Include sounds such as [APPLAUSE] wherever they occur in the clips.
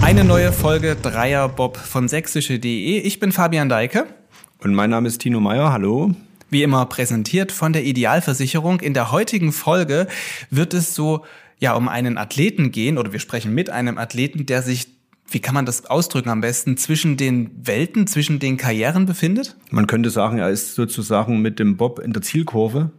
Eine neue Folge Dreierbob von sächsische.de. Ich bin Fabian Deike. Und mein Name ist Tino Meyer. Hallo. Wie immer präsentiert von der Idealversicherung. In der heutigen Folge wird es so ja um einen Athleten gehen oder wir sprechen mit einem Athleten, der sich wie kann man das ausdrücken am besten, zwischen den Welten, zwischen den Karrieren befindet? Man könnte sagen, er ist sozusagen mit dem Bob in der Zielkurve.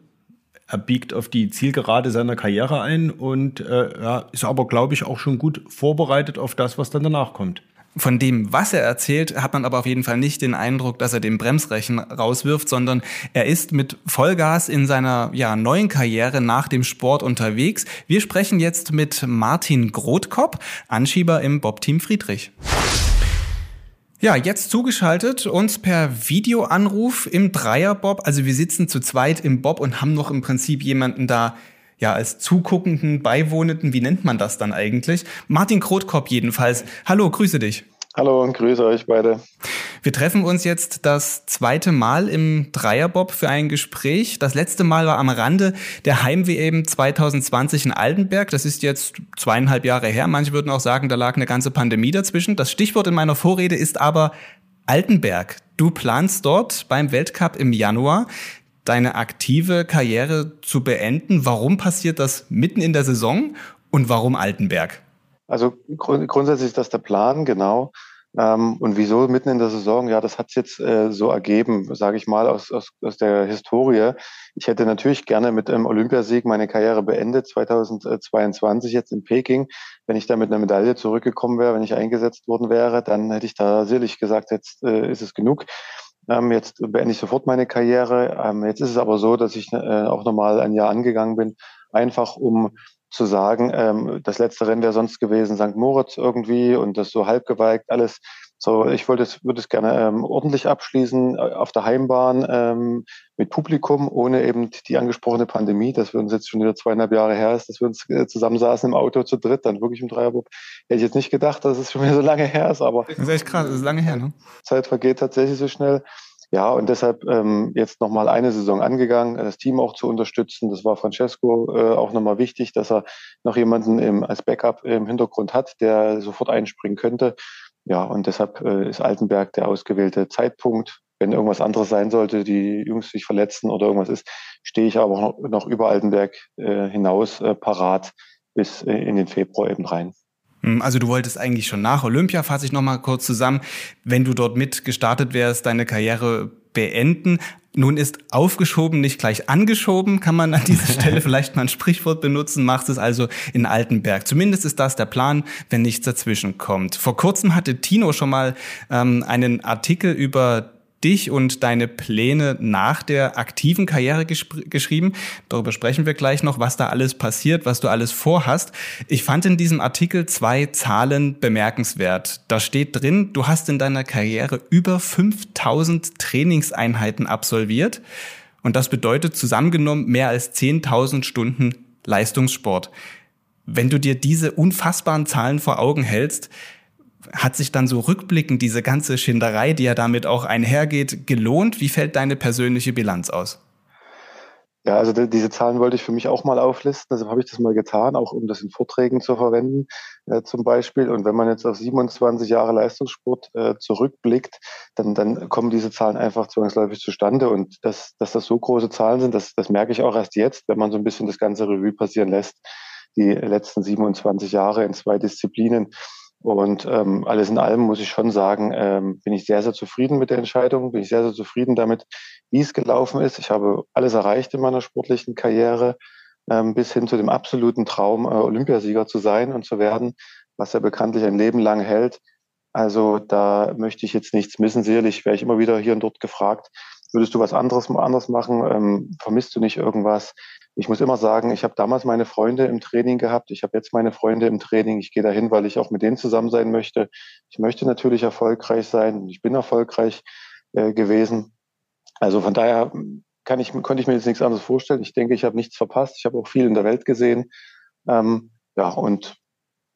Er biegt auf die Zielgerade seiner Karriere ein und äh, ja, ist aber, glaube ich, auch schon gut vorbereitet auf das, was dann danach kommt. Von dem, was er erzählt, hat man aber auf jeden Fall nicht den Eindruck, dass er den Bremsrechen rauswirft, sondern er ist mit Vollgas in seiner ja, neuen Karriere nach dem Sport unterwegs. Wir sprechen jetzt mit Martin Grothkopp, Anschieber im Bob-Team Friedrich. Ja, jetzt zugeschaltet uns per Videoanruf im Dreierbob. Also wir sitzen zu zweit im Bob und haben noch im Prinzip jemanden da, ja, als zuguckenden, beiwohnenden, wie nennt man das dann eigentlich? Martin Krotkop jedenfalls. Hallo, grüße dich. Hallo und grüße euch beide. Wir treffen uns jetzt das zweite Mal im Dreierbob für ein Gespräch. Das letzte Mal war am Rande der Heim-WM 2020 in Altenberg. Das ist jetzt zweieinhalb Jahre her. Manche würden auch sagen, da lag eine ganze Pandemie dazwischen. Das Stichwort in meiner Vorrede ist aber Altenberg. Du planst dort beim Weltcup im Januar deine aktive Karriere zu beenden. Warum passiert das mitten in der Saison und warum Altenberg? Also grund grundsätzlich ist das der Plan, genau. Ähm, und wieso mitten in der Saison? Ja, das hat es jetzt äh, so ergeben, sage ich mal, aus, aus, aus der Historie. Ich hätte natürlich gerne mit einem Olympiasieg meine Karriere beendet, 2022 jetzt in Peking. Wenn ich da mit einer Medaille zurückgekommen wäre, wenn ich eingesetzt worden wäre, dann hätte ich da sicherlich gesagt, jetzt äh, ist es genug. Ähm, jetzt beende ich sofort meine Karriere. Ähm, jetzt ist es aber so, dass ich äh, auch nochmal ein Jahr angegangen bin, einfach um zu sagen, ähm, das letzte Rennen wäre sonst gewesen St. Moritz irgendwie und das so halb geweigt, alles. So, ich wollte es, würde es gerne ähm, ordentlich abschließen äh, auf der Heimbahn ähm, mit Publikum, ohne eben die angesprochene Pandemie, dass wir uns jetzt schon wieder zweieinhalb Jahre her ist, dass wir uns äh, zusammensaßen im Auto zu dritt, dann wirklich im Dreierbub. Hätte ich jetzt nicht gedacht, dass es schon wieder so lange her ist, aber. Das ist echt krass, das ist lange her, ne? Zeit vergeht tatsächlich so schnell. Ja, und deshalb ähm, jetzt nochmal eine Saison angegangen, das Team auch zu unterstützen. Das war Francesco äh, auch nochmal wichtig, dass er noch jemanden im, als Backup im Hintergrund hat, der sofort einspringen könnte. Ja, und deshalb äh, ist Altenberg der ausgewählte Zeitpunkt. Wenn irgendwas anderes sein sollte, die Jungs sich verletzen oder irgendwas ist, stehe ich aber noch, noch über Altenberg äh, hinaus äh, parat bis äh, in den Februar eben rein. Hm, also du wolltest eigentlich schon nach Olympia, fasse ich nochmal kurz zusammen, wenn du dort mit gestartet wärst, deine Karriere beenden. Nun ist aufgeschoben nicht gleich angeschoben, kann man an dieser [LAUGHS] Stelle vielleicht mal ein Sprichwort benutzen, machst es also in Altenberg. Zumindest ist das der Plan, wenn nichts dazwischen kommt. Vor kurzem hatte Tino schon mal ähm, einen Artikel über dich und deine Pläne nach der aktiven Karriere geschrieben. Darüber sprechen wir gleich noch, was da alles passiert, was du alles vorhast. Ich fand in diesem Artikel zwei Zahlen bemerkenswert. Da steht drin, du hast in deiner Karriere über 5000 Trainingseinheiten absolviert. Und das bedeutet zusammengenommen mehr als 10.000 Stunden Leistungssport. Wenn du dir diese unfassbaren Zahlen vor Augen hältst, hat sich dann so rückblickend diese ganze Schinderei, die ja damit auch einhergeht, gelohnt? Wie fällt deine persönliche Bilanz aus? Ja, also diese Zahlen wollte ich für mich auch mal auflisten. Deshalb habe ich das mal getan, auch um das in Vorträgen zu verwenden äh, zum Beispiel. Und wenn man jetzt auf 27 Jahre Leistungssport äh, zurückblickt, dann, dann kommen diese Zahlen einfach zwangsläufig zustande. Und dass, dass das so große Zahlen sind, das, das merke ich auch erst jetzt, wenn man so ein bisschen das ganze Revue passieren lässt. Die letzten 27 Jahre in zwei Disziplinen. Und ähm, alles in allem muss ich schon sagen, ähm, bin ich sehr, sehr zufrieden mit der Entscheidung, bin ich sehr, sehr zufrieden damit, wie es gelaufen ist. Ich habe alles erreicht in meiner sportlichen Karriere, ähm, bis hin zu dem absoluten Traum, äh, Olympiasieger zu sein und zu werden, was ja bekanntlich ein Leben lang hält. Also da möchte ich jetzt nichts missen. Sicherlich wäre ich immer wieder hier und dort gefragt, würdest du was anderes anders machen? Ähm, vermisst du nicht irgendwas? ich muss immer sagen, ich habe damals meine Freunde im Training gehabt, ich habe jetzt meine Freunde im Training, ich gehe dahin, weil ich auch mit denen zusammen sein möchte. Ich möchte natürlich erfolgreich sein, ich bin erfolgreich äh, gewesen. Also von daher kann ich, konnte ich mir jetzt nichts anderes vorstellen. Ich denke, ich habe nichts verpasst. Ich habe auch viel in der Welt gesehen. Ähm, ja, und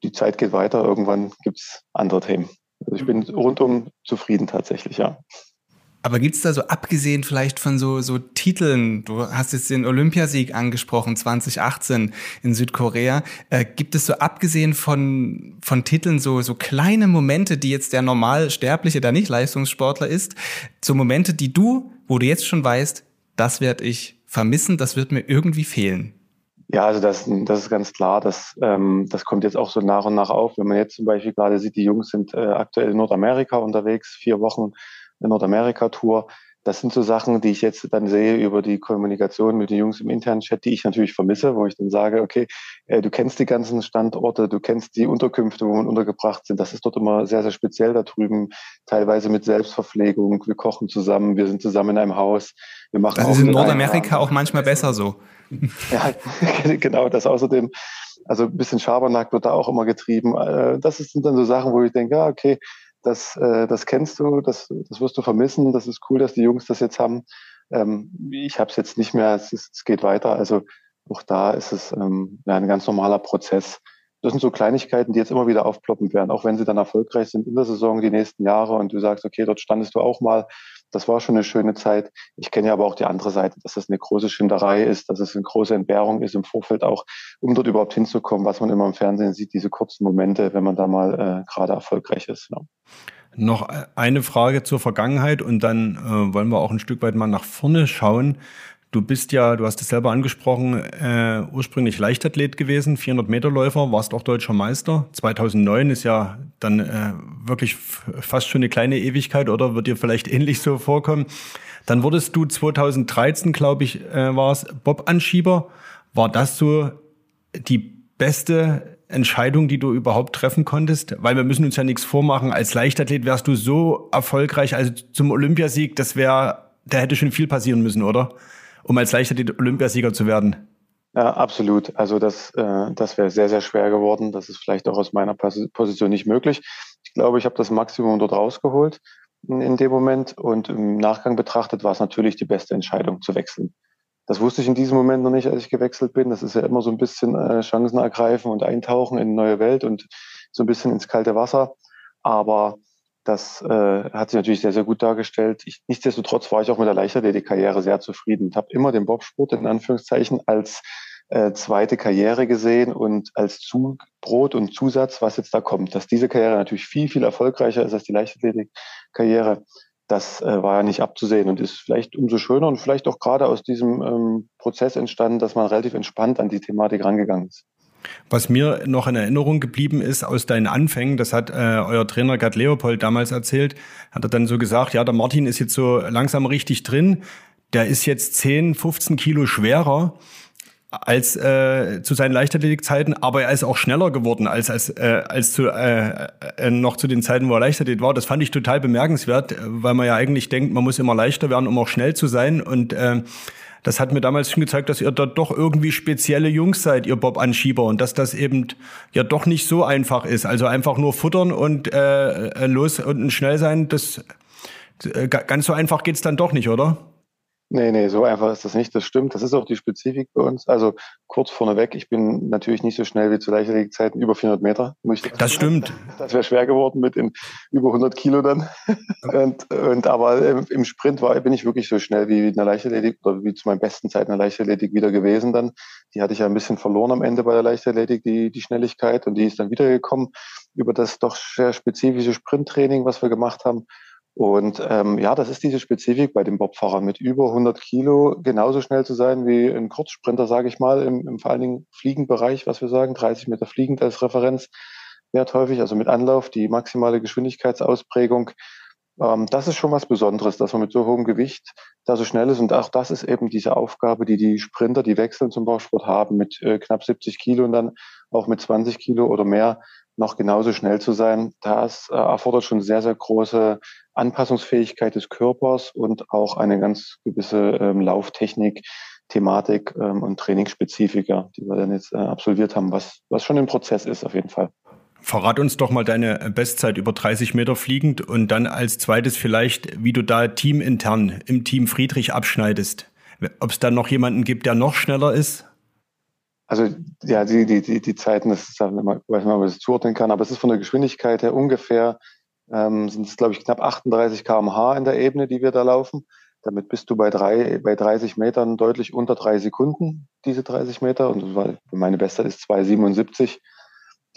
die Zeit geht weiter. Irgendwann gibt's andere Themen. Also ich bin rundum zufrieden tatsächlich, ja. Aber gibt's da so, abgesehen vielleicht von so, so Titeln, du hast jetzt den Olympiasieg angesprochen, 2018 in Südkorea, äh, gibt es so abgesehen von, von Titeln so, so kleine Momente, die jetzt der Normalsterbliche, der nicht Leistungssportler ist, so Momente, die du, wo du jetzt schon weißt, das werde ich vermissen, das wird mir irgendwie fehlen? Ja, also das, das ist ganz klar. Das, ähm, das kommt jetzt auch so nach und nach auf. Wenn man jetzt zum Beispiel gerade sieht, die Jungs sind äh, aktuell in Nordamerika unterwegs, vier Wochen eine Nordamerika-Tour. Das sind so Sachen, die ich jetzt dann sehe über die Kommunikation mit den Jungs im internen Chat, die ich natürlich vermisse, wo ich dann sage, okay, äh, du kennst die ganzen Standorte, du kennst die Unterkünfte, wo man untergebracht sind. Das ist dort immer sehr, sehr speziell da drüben, teilweise mit Selbstverpflegung. Wir kochen zusammen, wir sind zusammen in einem Haus. Wir machen das ist in Nordamerika auch manchmal besser so. [LAUGHS] Ja, [LAUGHS] genau, das außerdem, also ein bisschen Schabernack wird da auch immer getrieben. Äh, das sind dann so Sachen, wo ich denke, ja, okay, das, äh, das kennst du, das, das wirst du vermissen. Das ist cool, dass die Jungs das jetzt haben. Ähm, ich habe es jetzt nicht mehr, es, ist, es geht weiter. Also auch da ist es ähm, ja, ein ganz normaler Prozess. Das sind so Kleinigkeiten, die jetzt immer wieder aufploppen werden, auch wenn sie dann erfolgreich sind in der Saison die nächsten Jahre und du sagst, okay, dort standest du auch mal das war schon eine schöne Zeit. Ich kenne ja aber auch die andere Seite, dass es eine große Schinderei ist, dass es eine große Entbehrung ist im Vorfeld auch, um dort überhaupt hinzukommen, was man immer im Fernsehen sieht, diese kurzen Momente, wenn man da mal äh, gerade erfolgreich ist. Ja. Noch eine Frage zur Vergangenheit und dann äh, wollen wir auch ein Stück weit mal nach vorne schauen. Du bist ja, du hast es selber angesprochen, äh, ursprünglich Leichtathlet gewesen, 400 Meter Läufer, warst auch deutscher Meister. 2009 ist ja dann äh, wirklich fast schon eine kleine Ewigkeit oder wird dir vielleicht ähnlich so vorkommen. Dann wurdest du 2013, glaube ich, äh, war es Bob-Anschieber. War das so die beste Entscheidung, die du überhaupt treffen konntest? Weil wir müssen uns ja nichts vormachen. Als Leichtathlet wärst du so erfolgreich, also zum Olympiasieg, das wäre, da hätte schon viel passieren müssen, oder? Um als Leichtathlet Olympiasieger zu werden? Ja, absolut. Also das, äh, das wäre sehr, sehr schwer geworden. Das ist vielleicht auch aus meiner Position nicht möglich. Ich glaube, ich habe das Maximum dort rausgeholt in dem Moment und im Nachgang betrachtet war es natürlich die beste Entscheidung zu wechseln. Das wusste ich in diesem Moment noch nicht, als ich gewechselt bin. Das ist ja immer so ein bisschen äh, Chancen ergreifen und eintauchen in eine neue Welt und so ein bisschen ins kalte Wasser. Aber das äh, hat sich natürlich sehr, sehr gut dargestellt. Ich, nichtsdestotrotz war ich auch mit der Leichtathletik-Karriere sehr zufrieden und habe immer den Bobsport in Anführungszeichen als äh, zweite Karriere gesehen und als Zubrot und Zusatz, was jetzt da kommt. Dass diese Karriere natürlich viel, viel erfolgreicher ist als die Leichtathletik-Karriere, das äh, war ja nicht abzusehen und ist vielleicht umso schöner und vielleicht auch gerade aus diesem ähm, Prozess entstanden, dass man relativ entspannt an die Thematik rangegangen ist. Was mir noch in Erinnerung geblieben ist aus deinen Anfängen, das hat äh, euer Trainer Gerd Leopold damals erzählt, hat er dann so gesagt, ja, der Martin ist jetzt so langsam richtig drin, der ist jetzt 10, 15 Kilo schwerer als äh, zu seinen Leichtathletikzeiten, aber er ist auch schneller geworden als als äh, als zu äh, äh, noch zu den Zeiten, wo er Leichtathlet war. Das fand ich total bemerkenswert, weil man ja eigentlich denkt, man muss immer leichter werden, um auch schnell zu sein und äh, das hat mir damals schon gezeigt, dass ihr da doch irgendwie spezielle Jungs seid, ihr Bob-Anschieber, und dass das eben ja doch nicht so einfach ist. Also einfach nur futtern und äh, äh los und schnell sein, das äh, ganz so einfach geht's dann doch nicht, oder? Nee, nee, so einfach ist das nicht. Das stimmt. Das ist auch die Spezifik bei uns. Also kurz vorneweg, ich bin natürlich nicht so schnell wie zu Leichtathletikzeiten über 400 Meter. Ich das stimmt. Das wäre schwer geworden mit den über 100 Kilo dann. [LAUGHS] und, und aber im Sprint war, bin ich wirklich so schnell wie in der Leichtathletik oder wie zu meinen besten Zeiten in der Leichtathletik wieder gewesen dann. Die hatte ich ja ein bisschen verloren am Ende bei der Leichtathletik, die, die Schnelligkeit. Und die ist dann wiedergekommen über das doch sehr spezifische Sprinttraining, was wir gemacht haben. Und ähm, ja, das ist diese Spezifik bei den Bobfahrern, mit über 100 Kilo genauso schnell zu sein wie ein Kurzsprinter, sage ich mal, im, im vor allen Dingen Fliegenbereich, was wir sagen, 30 Meter fliegend als Referenz, Wert häufig, also mit Anlauf, die maximale Geschwindigkeitsausprägung. Ähm, das ist schon was Besonderes, dass man mit so hohem Gewicht da so schnell ist. Und auch das ist eben diese Aufgabe, die die Sprinter, die wechseln zum Bausport haben, mit äh, knapp 70 Kilo und dann auch mit 20 Kilo oder mehr noch genauso schnell zu sein. Das äh, erfordert schon sehr, sehr große Anpassungsfähigkeit des Körpers und auch eine ganz gewisse ähm, Lauftechnik, Thematik ähm, und Trainingsspezifika, die wir dann jetzt äh, absolviert haben, was, was schon im Prozess ist auf jeden Fall. Verrat uns doch mal deine Bestzeit über 30 Meter fliegend und dann als zweites vielleicht, wie du da teamintern im Team Friedrich abschneidest. Ob es da noch jemanden gibt, der noch schneller ist? Also ja, die, die, die, die Zeiten, das ist, weiß nicht, ob man das zuordnen kann, aber es ist von der Geschwindigkeit her ungefähr ähm, sind es, glaube ich, knapp 38 km/h in der Ebene, die wir da laufen. Damit bist du bei, drei, bei 30 Metern deutlich unter drei Sekunden, diese 30 Meter. Und meine Beste ist 2,77,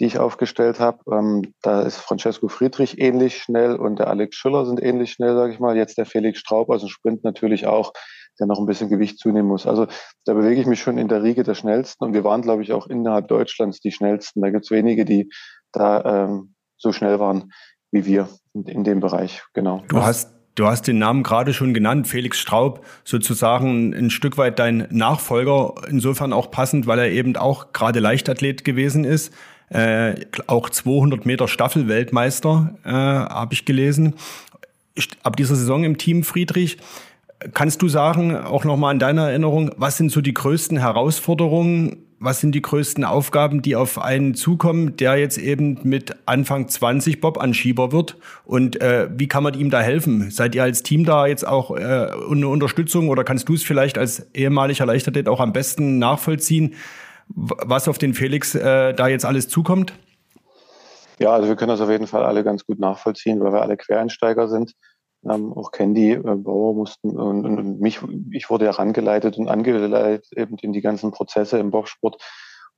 die ich aufgestellt habe. Ähm, da ist Francesco Friedrich ähnlich schnell und der Alex Schüller sind ähnlich schnell, sage ich mal. Jetzt der Felix Straub aus dem Sprint natürlich auch, der noch ein bisschen Gewicht zunehmen muss. Also da bewege ich mich schon in der Riege der Schnellsten. Und wir waren, glaube ich, auch innerhalb Deutschlands die Schnellsten. Da gibt es wenige, die da ähm, so schnell waren wie wir in dem Bereich. Genau. Du hast Du hast den Namen gerade schon genannt, Felix Straub, sozusagen ein Stück weit dein Nachfolger, insofern auch passend, weil er eben auch gerade Leichtathlet gewesen ist, äh, auch 200 Meter Staffelweltmeister, äh, habe ich gelesen. Ab dieser Saison im Team Friedrich. Kannst du sagen, auch nochmal in deiner Erinnerung, was sind so die größten Herausforderungen was sind die größten Aufgaben, die auf einen zukommen, der jetzt eben mit Anfang 20 Bob-Anschieber wird? Und äh, wie kann man ihm da helfen? Seid ihr als Team da jetzt auch äh, eine Unterstützung oder kannst du es vielleicht als ehemaliger Leichtathlet auch am besten nachvollziehen, was auf den Felix äh, da jetzt alles zukommt? Ja, also wir können das auf jeden Fall alle ganz gut nachvollziehen, weil wir alle Quereinsteiger sind ähm, auch Candy, äh, Bauer mussten und, und, und mich, ich wurde herangeleitet und angeleitet eben in die ganzen Prozesse im Bobsport.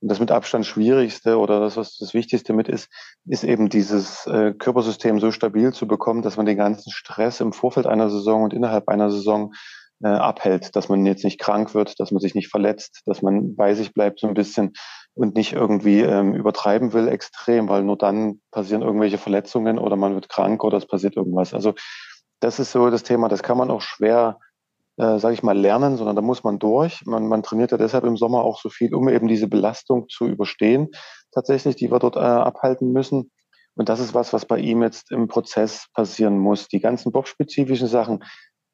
Und das mit Abstand Schwierigste oder das, was das Wichtigste mit ist, ist eben dieses äh, Körpersystem so stabil zu bekommen, dass man den ganzen Stress im Vorfeld einer Saison und innerhalb einer Saison äh, abhält, dass man jetzt nicht krank wird, dass man sich nicht verletzt, dass man bei sich bleibt so ein bisschen und nicht irgendwie ähm, übertreiben will extrem, weil nur dann passieren irgendwelche Verletzungen oder man wird krank oder es passiert irgendwas. Also das ist so das Thema, das kann man auch schwer, äh, sage ich mal, lernen, sondern da muss man durch. Man, man trainiert ja deshalb im Sommer auch so viel, um eben diese Belastung zu überstehen, tatsächlich, die wir dort äh, abhalten müssen. Und das ist was, was bei ihm jetzt im Prozess passieren muss. Die ganzen Bob-spezifischen Sachen,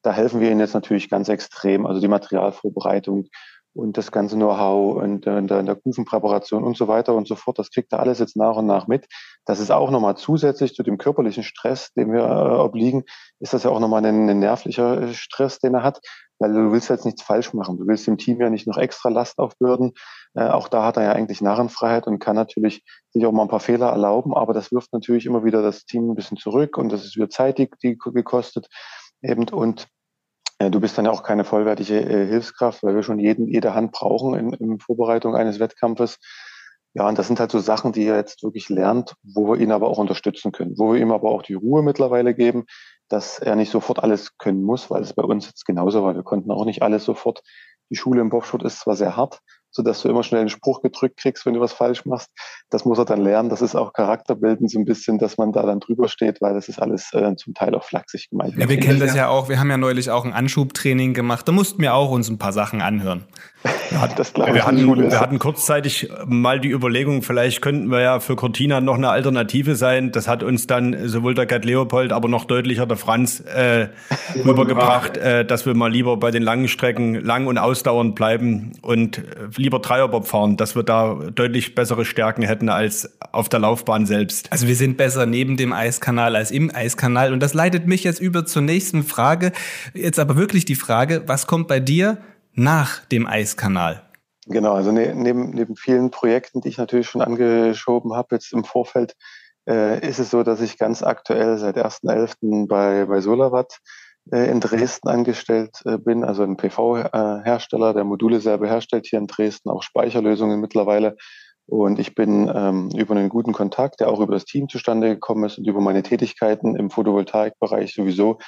da helfen wir Ihnen jetzt natürlich ganz extrem. Also die Materialvorbereitung, und das ganze Know-how und in der, in der Kufenpräparation und so weiter und so fort, das kriegt er alles jetzt nach und nach mit. Das ist auch nochmal zusätzlich zu dem körperlichen Stress, dem wir äh, obliegen, ist das ja auch nochmal ein, ein nervlicher äh, Stress, den er hat, weil du willst jetzt nichts falsch machen. Du willst dem Team ja nicht noch extra Last aufbürden. Äh, auch da hat er ja eigentlich Narrenfreiheit und kann natürlich sich auch mal ein paar Fehler erlauben, aber das wirft natürlich immer wieder das Team ein bisschen zurück und das ist wieder Zeit, die, die gekostet eben und äh, du bist dann ja auch keine vollwertige äh, Hilfskraft, weil wir schon jeden, jede Hand brauchen in, in Vorbereitung eines Wettkampfes. Ja, und das sind halt so Sachen, die er jetzt wirklich lernt, wo wir ihn aber auch unterstützen können, wo wir ihm aber auch die Ruhe mittlerweile geben, dass er nicht sofort alles können muss, weil es bei uns jetzt genauso war. Wir konnten auch nicht alles sofort. Die Schule im Bobschut ist zwar sehr hart, so dass du immer schnell einen Spruch gedrückt kriegst, wenn du was falsch machst. Das muss er dann lernen. Das ist auch charakterbildend so ein bisschen, dass man da dann drüber steht, weil das ist alles äh, zum Teil auch flachsig gemeint. Ja, wir kennen das ja auch. Wir haben ja neulich auch ein Anschubtraining gemacht. Da mussten wir auch uns ein paar Sachen anhören. Ja, das [LAUGHS] wir, hatten, wir hatten kurzzeitig mal die Überlegung, vielleicht könnten wir ja für Cortina noch eine Alternative sein. Das hat uns dann sowohl der Gerd Leopold, aber noch deutlicher der Franz äh, [LAUGHS] rübergebracht, äh, dass wir mal lieber bei den langen Strecken lang und ausdauernd bleiben und äh, lieber Dreierbob fahren, dass wir da deutlich bessere Stärken hätten als auf der Laufbahn selbst. Also wir sind besser neben dem Eiskanal als im Eiskanal und das leitet mich jetzt über zur nächsten Frage. Jetzt aber wirklich die Frage, was kommt bei dir nach dem Eiskanal? Genau, also ne, neben, neben vielen Projekten, die ich natürlich schon angeschoben habe, jetzt im Vorfeld, äh, ist es so, dass ich ganz aktuell seit 1.11. bei, bei Solawatt in Dresden angestellt äh, bin, also ein PV-Hersteller, der Module selber herstellt hier in Dresden, auch Speicherlösungen mittlerweile. Und ich bin ähm, über einen guten Kontakt, der auch über das Team zustande gekommen ist und über meine Tätigkeiten im Photovoltaikbereich sowieso,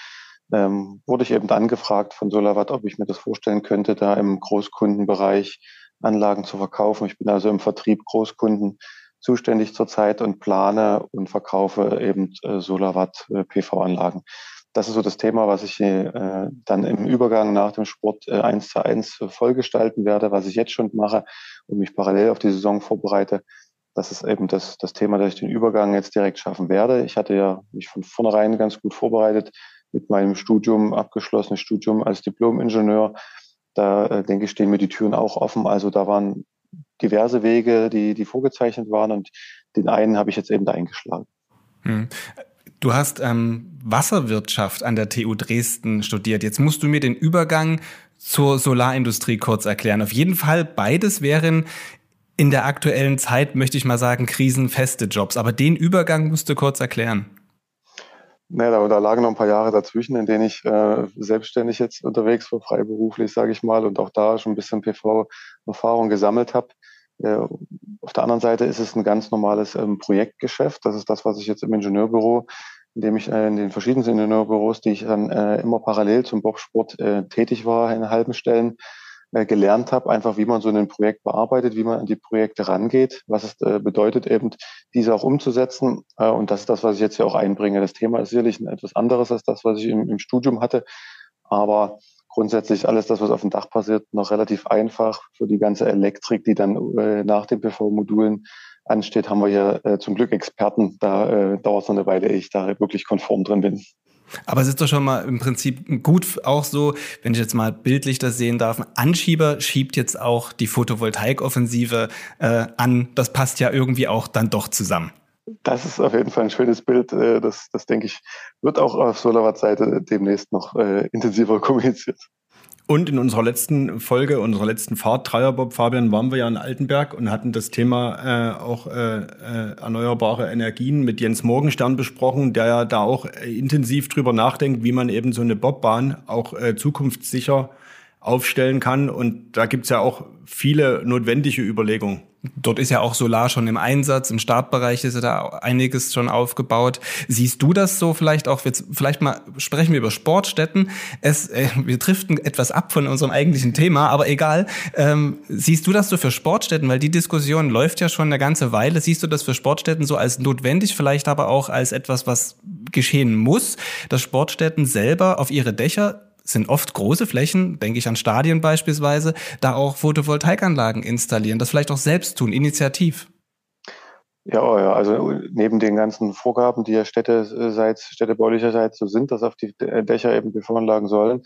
ähm, wurde ich eben angefragt von Solawatt, ob ich mir das vorstellen könnte, da im Großkundenbereich Anlagen zu verkaufen. Ich bin also im Vertrieb Großkunden zuständig zurzeit und plane und verkaufe eben äh, Solarwatt äh, PV-Anlagen. Das ist so das Thema, was ich äh, dann im Übergang nach dem Sport äh, zu eins vollgestalten werde, was ich jetzt schon mache und mich parallel auf die Saison vorbereite. Das ist eben das, das Thema, dass ich den Übergang jetzt direkt schaffen werde. Ich hatte ja mich von vornherein ganz gut vorbereitet mit meinem Studium, abgeschlossenes Studium als Diplom-Ingenieur. Da äh, denke ich, stehen mir die Türen auch offen. Also da waren diverse Wege, die, die vorgezeichnet waren und den einen habe ich jetzt eben da eingeschlagen. Hm. Du hast ähm, Wasserwirtschaft an der TU Dresden studiert. Jetzt musst du mir den Übergang zur Solarindustrie kurz erklären. Auf jeden Fall, beides wären in der aktuellen Zeit, möchte ich mal sagen, krisenfeste Jobs. Aber den Übergang musst du kurz erklären. Ne, da, da lagen noch ein paar Jahre dazwischen, in denen ich äh, selbstständig jetzt unterwegs war, freiberuflich, sage ich mal, und auch da schon ein bisschen PV-Erfahrung gesammelt habe. Äh, auf der anderen Seite ist es ein ganz normales ähm, Projektgeschäft. Das ist das, was ich jetzt im Ingenieurbüro, in dem ich äh, in den verschiedensten Ingenieurbüros, die ich dann äh, immer parallel zum Bobsport äh, tätig war, in halben Stellen, äh, gelernt habe, einfach wie man so ein Projekt bearbeitet, wie man an die Projekte rangeht, was es äh, bedeutet, eben diese auch umzusetzen. Und das ist das, was ich jetzt hier auch einbringe. Das Thema ist sicherlich etwas anderes als das, was ich im, im Studium hatte. Aber grundsätzlich alles das, was auf dem Dach passiert, noch relativ einfach. Für die ganze Elektrik, die dann äh, nach den PV-Modulen ansteht, haben wir hier äh, zum Glück Experten. Da äh, dauert es noch eine Weile, ehe ich da wirklich konform drin bin. Aber es ist doch schon mal im Prinzip gut auch so, wenn ich jetzt mal bildlich das sehen darf, Anschieber schiebt jetzt auch die Photovoltaikoffensive äh, an. Das passt ja irgendwie auch dann doch zusammen. Das ist auf jeden Fall ein schönes Bild. Äh, das, das denke ich, wird auch auf SolarWatt-Seite demnächst noch äh, intensiver [LAUGHS] kommuniziert. Und in unserer letzten Folge, unserer letzten Fahrt, Dreierbob, Fabian, waren wir ja in Altenberg und hatten das Thema äh, auch äh, äh, erneuerbare Energien mit Jens Morgenstern besprochen, der ja da auch intensiv drüber nachdenkt, wie man eben so eine Bobbahn auch zukunftssicher aufstellen kann. Und da gibt's ja auch viele notwendige Überlegungen. Dort ist ja auch Solar schon im Einsatz, im Startbereich ist ja da einiges schon aufgebaut. Siehst du das so vielleicht auch, jetzt vielleicht mal sprechen wir über Sportstätten. Es, äh, wir driften etwas ab von unserem eigentlichen Thema, aber egal. Ähm, siehst du das so für Sportstätten, weil die Diskussion läuft ja schon eine ganze Weile. Siehst du das für Sportstätten so als notwendig, vielleicht aber auch als etwas, was geschehen muss, dass Sportstätten selber auf ihre Dächer sind oft große Flächen, denke ich an Stadien beispielsweise, da auch Photovoltaikanlagen installieren, das vielleicht auch selbst tun, initiativ. Ja, also neben den ganzen Vorgaben, die ja städteseits, städtebaulicherseits so sind, dass auf die Dächer eben PV-Anlagen sollen,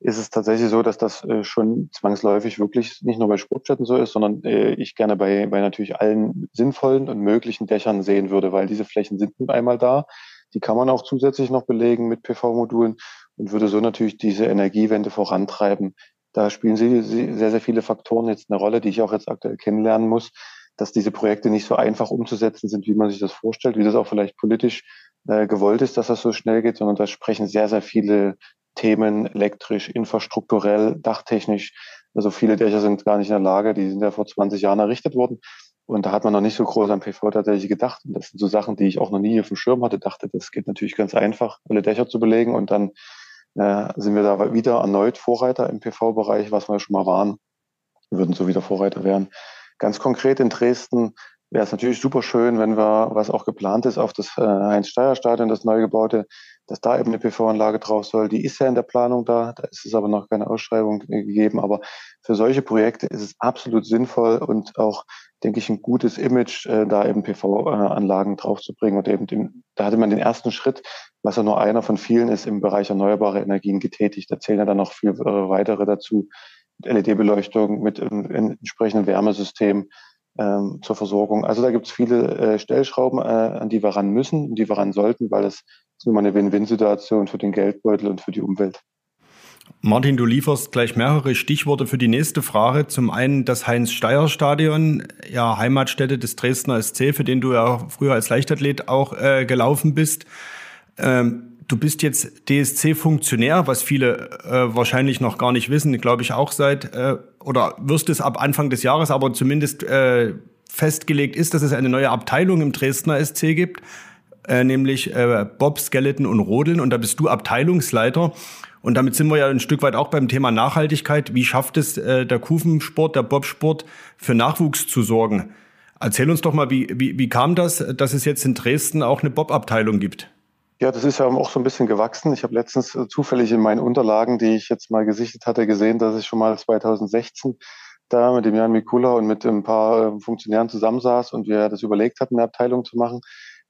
ist es tatsächlich so, dass das äh, schon zwangsläufig wirklich nicht nur bei Sportstätten so ist, sondern äh, ich gerne bei, bei natürlich allen sinnvollen und möglichen Dächern sehen würde, weil diese Flächen sind nun einmal da. Die kann man auch zusätzlich noch belegen mit PV-Modulen und würde so natürlich diese Energiewende vorantreiben. Da spielen sehr, sehr viele Faktoren jetzt eine Rolle, die ich auch jetzt aktuell kennenlernen muss, dass diese Projekte nicht so einfach umzusetzen sind, wie man sich das vorstellt, wie das auch vielleicht politisch äh, gewollt ist, dass das so schnell geht, sondern da sprechen sehr, sehr viele Themen elektrisch, infrastrukturell, dachtechnisch. Also viele Dächer sind gar nicht in der Lage, die sind ja vor 20 Jahren errichtet worden. Und da hat man noch nicht so groß an PV tatsächlich gedacht. Und das sind so Sachen, die ich auch noch nie auf dem Schirm hatte. Dachte, das geht natürlich ganz einfach, alle Dächer zu belegen und dann äh, sind wir da wieder erneut Vorreiter im PV-Bereich, was wir schon mal waren. Wir würden so wieder Vorreiter werden. Ganz konkret in Dresden wäre es natürlich super schön, wenn wir, was auch geplant ist, auf das äh, Heinz-Steier-Stadion, das neu gebaute, dass da eben eine PV-Anlage drauf soll. Die ist ja in der Planung da, da ist es aber noch keine Ausschreibung gegeben. Aber für solche Projekte ist es absolut sinnvoll und auch, denke ich, ein gutes Image, äh, da eben PV-Anlagen draufzubringen. Und eben, dem, da hatte man den ersten Schritt, was ja nur einer von vielen ist, im Bereich erneuerbare Energien getätigt. Da zählen ja dann noch viele äh, weitere dazu. LED-Beleuchtung, mit ähm, entsprechendem Wärmesystem, ähm, zur Versorgung. Also da gibt es viele äh, Stellschrauben, äh, an die wir ran müssen, die wir ran sollten, weil es ist nun mal eine Win-Win-Situation für den Geldbeutel und für die Umwelt. Martin, du lieferst gleich mehrere Stichworte für die nächste Frage. Zum einen das Heinz-Steier-Stadion, ja Heimatstätte des Dresdner SC, für den du ja früher als Leichtathlet auch äh, gelaufen bist. Ähm, du bist jetzt DSC-Funktionär, was viele äh, wahrscheinlich noch gar nicht wissen, glaube ich auch seit, äh, oder wirst es ab Anfang des Jahres, aber zumindest äh, festgelegt ist, dass es eine neue Abteilung im Dresdner SC gibt, äh, nämlich äh, Bob, Skeleton und Rodeln. Und da bist du Abteilungsleiter. Und damit sind wir ja ein Stück weit auch beim Thema Nachhaltigkeit. Wie schafft es äh, der Kufensport, der Bobsport für Nachwuchs zu sorgen? Erzähl uns doch mal, wie, wie, wie kam das, dass es jetzt in Dresden auch eine Bob-Abteilung gibt? Ja, das ist ja auch so ein bisschen gewachsen. Ich habe letztens äh, zufällig in meinen Unterlagen, die ich jetzt mal gesichtet hatte, gesehen, dass ich schon mal 2016 da mit dem Jan Mikula und mit ein paar äh, Funktionären zusammensaß und wir das überlegt hatten, eine Abteilung zu machen.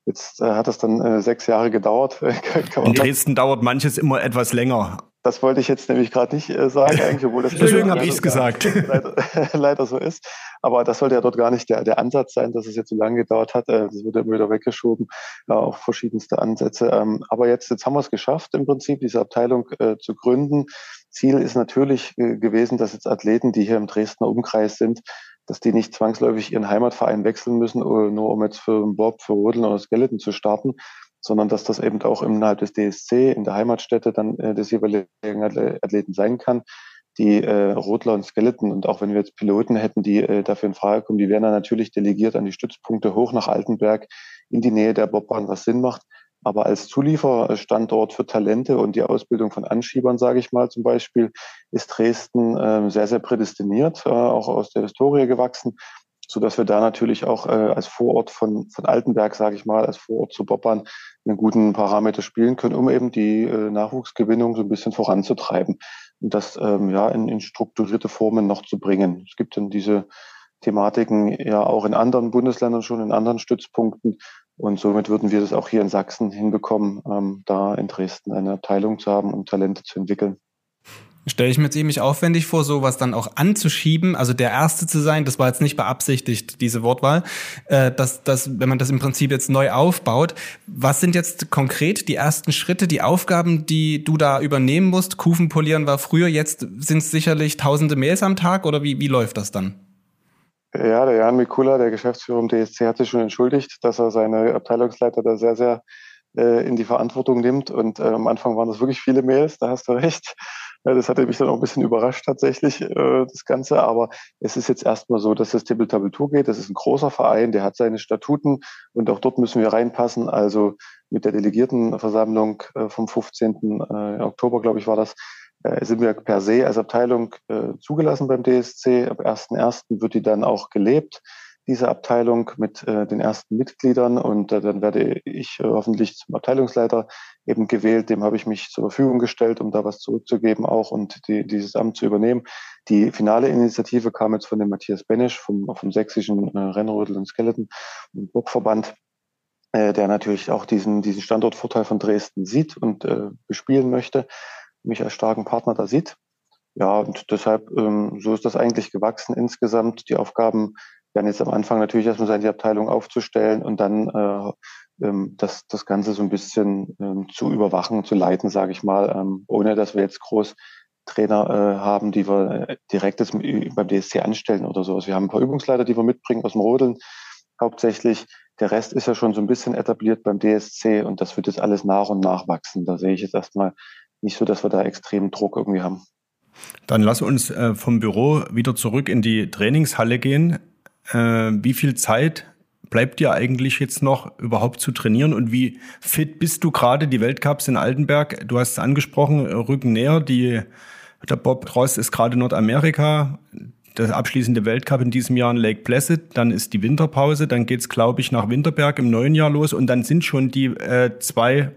Jetzt äh, hat es dann äh, sechs Jahre gedauert. [LAUGHS] in Dresden dauert manches immer etwas länger. Das wollte ich jetzt nämlich gerade nicht äh, sagen, eigentlich, obwohl das [LAUGHS] Deswegen habe ich es gesagt. Leider, [LAUGHS] leider, so ist. Aber das sollte ja dort gar nicht der, der Ansatz sein, dass es jetzt so lange gedauert hat. Äh, das wurde immer wieder weggeschoben, ja, auch verschiedenste Ansätze. Ähm, aber jetzt, jetzt haben wir es geschafft, im Prinzip diese Abteilung äh, zu gründen. Ziel ist natürlich äh, gewesen, dass jetzt Athleten, die hier im Dresdner Umkreis sind, dass die nicht zwangsläufig ihren Heimatverein wechseln müssen, äh, nur um jetzt für Bob, für Rodeln oder Skeleton zu starten, sondern dass das eben auch innerhalb des DSC in der Heimatstätte dann äh, des jeweiligen Athleten sein kann. Die äh, Rotler und Skeleton und auch wenn wir jetzt Piloten hätten, die äh, dafür in Frage kommen, die werden dann natürlich delegiert an die Stützpunkte hoch nach Altenberg in die Nähe der Bobbahn, was Sinn macht. Aber als Zulieferstandort für Talente und die Ausbildung von Anschiebern, sage ich mal zum Beispiel, ist Dresden äh, sehr, sehr prädestiniert, äh, auch aus der Historie gewachsen, so dass wir da natürlich auch äh, als Vorort von, von Altenberg, sage ich mal, als Vorort zu Bobbern einen guten Parameter spielen können, um eben die äh, Nachwuchsgewinnung so ein bisschen voranzutreiben und das ähm, ja in, in strukturierte Formen noch zu bringen. Es gibt dann diese Thematiken ja auch in anderen Bundesländern schon, in anderen Stützpunkten. Und somit würden wir das auch hier in Sachsen hinbekommen, ähm, da in Dresden eine Abteilung zu haben, um Talente zu entwickeln. Stelle ich mir ziemlich aufwendig vor, sowas dann auch anzuschieben, also der Erste zu sein, das war jetzt nicht beabsichtigt, diese Wortwahl, äh, dass, dass, wenn man das im Prinzip jetzt neu aufbaut, was sind jetzt konkret die ersten Schritte, die Aufgaben, die du da übernehmen musst? Kufen polieren war früher, jetzt sind es sicherlich tausende Mails am Tag oder wie, wie läuft das dann? Ja, der Jan Mikula, der Geschäftsführer im DSC, hat sich schon entschuldigt, dass er seine Abteilungsleiter da sehr, sehr äh, in die Verantwortung nimmt. Und äh, am Anfang waren das wirklich viele Mails, da hast du recht. Das hatte mich dann auch ein bisschen überrascht tatsächlich, äh, das Ganze. Aber es ist jetzt erstmal so, dass das Table Tour geht. Das ist ein großer Verein, der hat seine Statuten und auch dort müssen wir reinpassen. Also mit der Delegiertenversammlung äh, vom 15. Äh, Oktober, glaube ich, war das, sind wir per se als Abteilung zugelassen beim DSC. Ab 1.1. wird die dann auch gelebt, diese Abteilung mit äh, den ersten Mitgliedern. Und äh, dann werde ich äh, hoffentlich zum Abteilungsleiter eben gewählt. Dem habe ich mich zur Verfügung gestellt, um da was zurückzugeben auch und die, dieses Amt zu übernehmen. Die finale Initiative kam jetzt von dem Matthias Benesch vom, vom sächsischen äh, Rennrodel- und Skeleton- und Bockverband äh, der natürlich auch diesen, diesen Standortvorteil von Dresden sieht und äh, bespielen möchte mich als starken Partner da sieht. Ja, und deshalb, ähm, so ist das eigentlich gewachsen insgesamt. Die Aufgaben werden jetzt am Anfang natürlich erstmal sein, die Abteilung aufzustellen und dann äh, ähm, das, das Ganze so ein bisschen ähm, zu überwachen, zu leiten, sage ich mal, ähm, ohne dass wir jetzt groß Trainer äh, haben, die wir direkt jetzt beim DSC anstellen oder sowas. Wir haben ein paar Übungsleiter, die wir mitbringen aus dem Rodeln hauptsächlich. Der Rest ist ja schon so ein bisschen etabliert beim DSC und das wird jetzt alles nach und nach wachsen. Da sehe ich jetzt erstmal nicht so, dass wir da extremen Druck irgendwie haben. Dann lass uns äh, vom Büro wieder zurück in die Trainingshalle gehen. Äh, wie viel Zeit bleibt dir eigentlich jetzt noch überhaupt zu trainieren und wie fit bist du gerade? Die Weltcups in Altenberg, du hast es angesprochen, rücken näher. Die, der Bob Ross ist gerade Nordamerika. Der abschließende Weltcup in diesem Jahr in Lake Placid. Dann ist die Winterpause. Dann geht's, glaube ich, nach Winterberg im neuen Jahr los. Und dann sind schon die äh, zwei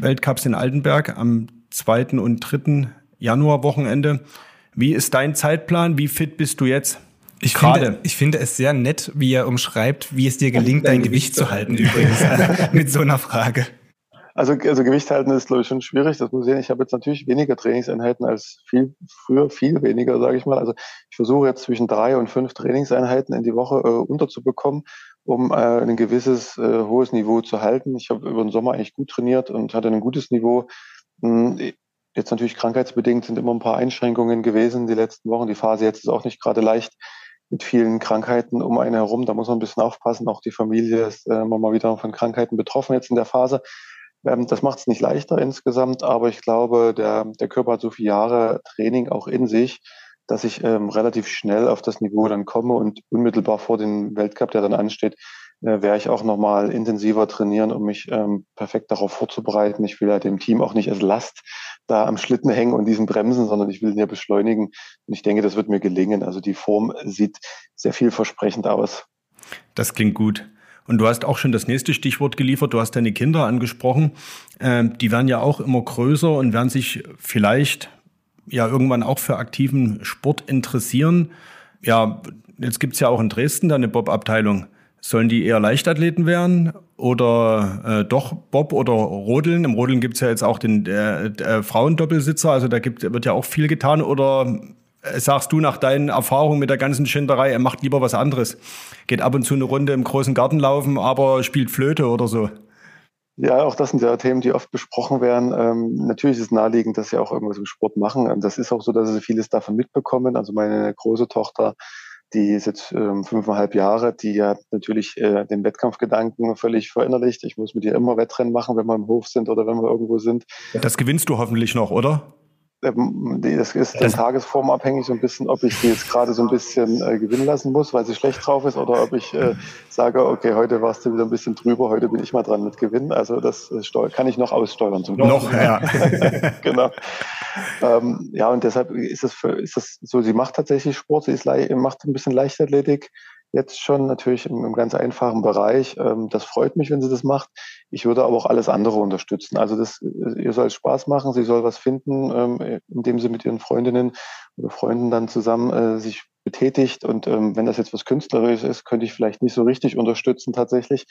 Weltcups in Altenberg am 2. und 3. Januarwochenende. Wie ist dein Zeitplan? Wie fit bist du jetzt? Ich finde, ich finde es sehr nett, wie er umschreibt, wie es dir gelingt, dein, dein Gewicht, Gewicht zu halten, übrigens, mit so einer Frage. Also, also Gewicht halten ist, glaube ich, schon schwierig. Das muss ich sehen. Ich habe jetzt natürlich weniger Trainingseinheiten als viel früher, viel weniger, sage ich mal. Also ich versuche jetzt zwischen drei und fünf Trainingseinheiten in die Woche äh, unterzubekommen, um äh, ein gewisses äh, hohes Niveau zu halten. Ich habe über den Sommer eigentlich gut trainiert und hatte ein gutes Niveau. Hm, jetzt natürlich krankheitsbedingt sind immer ein paar Einschränkungen gewesen die letzten Wochen. Die Phase jetzt ist auch nicht gerade leicht mit vielen Krankheiten um einen herum. Da muss man ein bisschen aufpassen. Auch die Familie ist äh, immer mal wieder von Krankheiten betroffen jetzt in der Phase. Ähm, das macht es nicht leichter insgesamt, aber ich glaube, der, der Körper hat so viele Jahre Training auch in sich, dass ich ähm, relativ schnell auf das Niveau dann komme und unmittelbar vor dem Weltcup, der dann ansteht, äh, werde ich auch nochmal intensiver trainieren, um mich ähm, perfekt darauf vorzubereiten. Ich will ja dem Team auch nicht als Last da am Schlitten hängen und diesen bremsen, sondern ich will ihn ja beschleunigen. Und ich denke, das wird mir gelingen. Also die Form sieht sehr vielversprechend aus. Das klingt gut. Und du hast auch schon das nächste Stichwort geliefert. Du hast deine Kinder angesprochen. Ähm, die werden ja auch immer größer und werden sich vielleicht ja irgendwann auch für aktiven Sport interessieren. Ja, jetzt gibt's ja auch in Dresden da eine Bob-Abteilung. Sollen die eher Leichtathleten werden oder äh, doch Bob oder Rodeln? Im Rodeln gibt's ja jetzt auch den äh, äh, Frauendoppelsitzer, also da gibt, wird ja auch viel getan. Oder äh, sagst du nach deinen Erfahrungen mit der ganzen Schinderei, er macht lieber was anderes? Geht ab und zu eine Runde im großen Garten laufen, aber spielt Flöte oder so? Ja, auch das sind ja Themen, die oft besprochen werden. Ähm, natürlich ist es naheliegend, dass sie auch irgendwas im Sport machen. Das ist auch so, dass sie vieles davon mitbekommen. Also meine große Tochter die ist jetzt ähm, fünfeinhalb Jahre, die hat natürlich äh, den Wettkampfgedanken völlig verinnerlicht. Ich muss mit ihr immer Wettrennen machen, wenn wir im Hof sind oder wenn wir irgendwo sind. Das gewinnst du hoffentlich noch, oder? Ähm, das ist dann tagesformabhängig so ein bisschen, ob ich sie jetzt gerade so ein bisschen äh, gewinnen lassen muss, weil sie schlecht drauf ist, oder ob ich äh, sage, okay, heute warst du wieder ein bisschen drüber, heute bin ich mal dran mit Gewinnen. Also das äh, kann ich noch aussteuern zum Glück. Noch, ja. [LAUGHS] genau. Ähm, ja, und deshalb ist es, für, ist es so, sie macht tatsächlich Sport, sie ist macht ein bisschen Leichtathletik, jetzt schon natürlich im, im ganz einfachen Bereich. Ähm, das freut mich, wenn sie das macht. Ich würde aber auch alles andere unterstützen. Also das, äh, ihr soll Spaß machen, sie soll was finden, ähm, indem sie mit ihren Freundinnen oder Freunden dann zusammen äh, sich betätigt. Und ähm, wenn das jetzt was Künstlerisches ist, könnte ich vielleicht nicht so richtig unterstützen tatsächlich.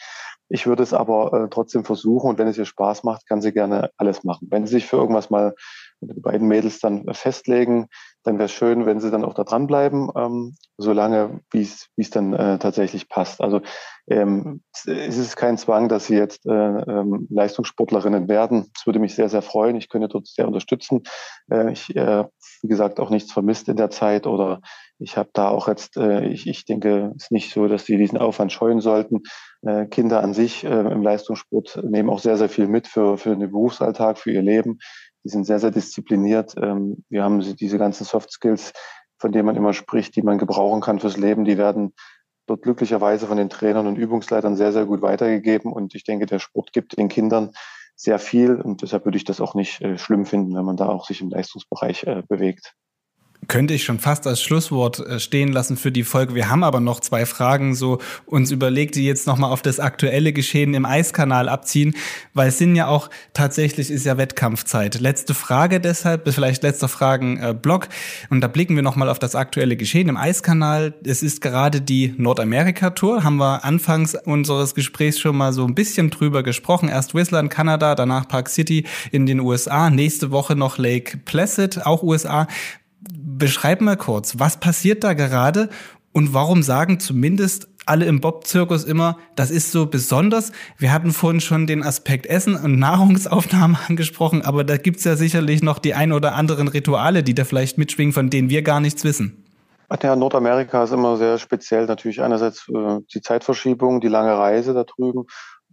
Ich würde es aber äh, trotzdem versuchen und wenn es ihr Spaß macht, kann sie gerne alles machen. Wenn sie sich für irgendwas mal die beiden Mädels dann festlegen, dann wäre es schön, wenn sie dann auch da dranbleiben, ähm, solange wie es wie es dann äh, tatsächlich passt. Also ähm, es ist kein Zwang, dass sie jetzt äh, ähm, Leistungssportlerinnen werden. Das würde mich sehr, sehr freuen. Ich könnte dort sehr unterstützen. Äh, ich, äh, wie gesagt, auch nichts vermisst in der Zeit oder ich habe da auch jetzt, äh, ich, ich denke, es ist nicht so, dass sie diesen Aufwand scheuen sollten. Äh, Kinder an sich äh, im Leistungssport nehmen auch sehr, sehr viel mit für, für den Berufsalltag, für ihr Leben. Die sind sehr, sehr diszipliniert. Ähm, wir haben diese ganzen Soft Skills, von denen man immer spricht, die man gebrauchen kann fürs Leben, die werden dort glücklicherweise von den Trainern und Übungsleitern sehr, sehr gut weitergegeben. Und ich denke, der Sport gibt den Kindern sehr viel. Und deshalb würde ich das auch nicht äh, schlimm finden, wenn man da auch sich im Leistungsbereich äh, bewegt könnte ich schon fast als Schlusswort äh, stehen lassen für die Folge. Wir haben aber noch zwei Fragen so uns überlegt, die jetzt nochmal auf das aktuelle Geschehen im Eiskanal abziehen, weil es sind ja auch tatsächlich ist ja Wettkampfzeit. Letzte Frage deshalb, vielleicht letzter Fragenblock äh, und da blicken wir nochmal auf das aktuelle Geschehen im Eiskanal. Es ist gerade die Nordamerika-Tour, haben wir anfangs unseres Gesprächs schon mal so ein bisschen drüber gesprochen. Erst Whistler in Kanada, danach Park City in den USA, nächste Woche noch Lake Placid, auch USA beschreib mal kurz, was passiert da gerade und warum sagen zumindest alle im Bob-Zirkus immer, das ist so besonders. Wir hatten vorhin schon den Aspekt Essen und Nahrungsaufnahme [LAUGHS] angesprochen, aber da gibt's ja sicherlich noch die ein oder anderen Rituale, die da vielleicht mitschwingen, von denen wir gar nichts wissen. Ja, Nordamerika ist immer sehr speziell. Natürlich einerseits äh, die Zeitverschiebung, die lange Reise da drüben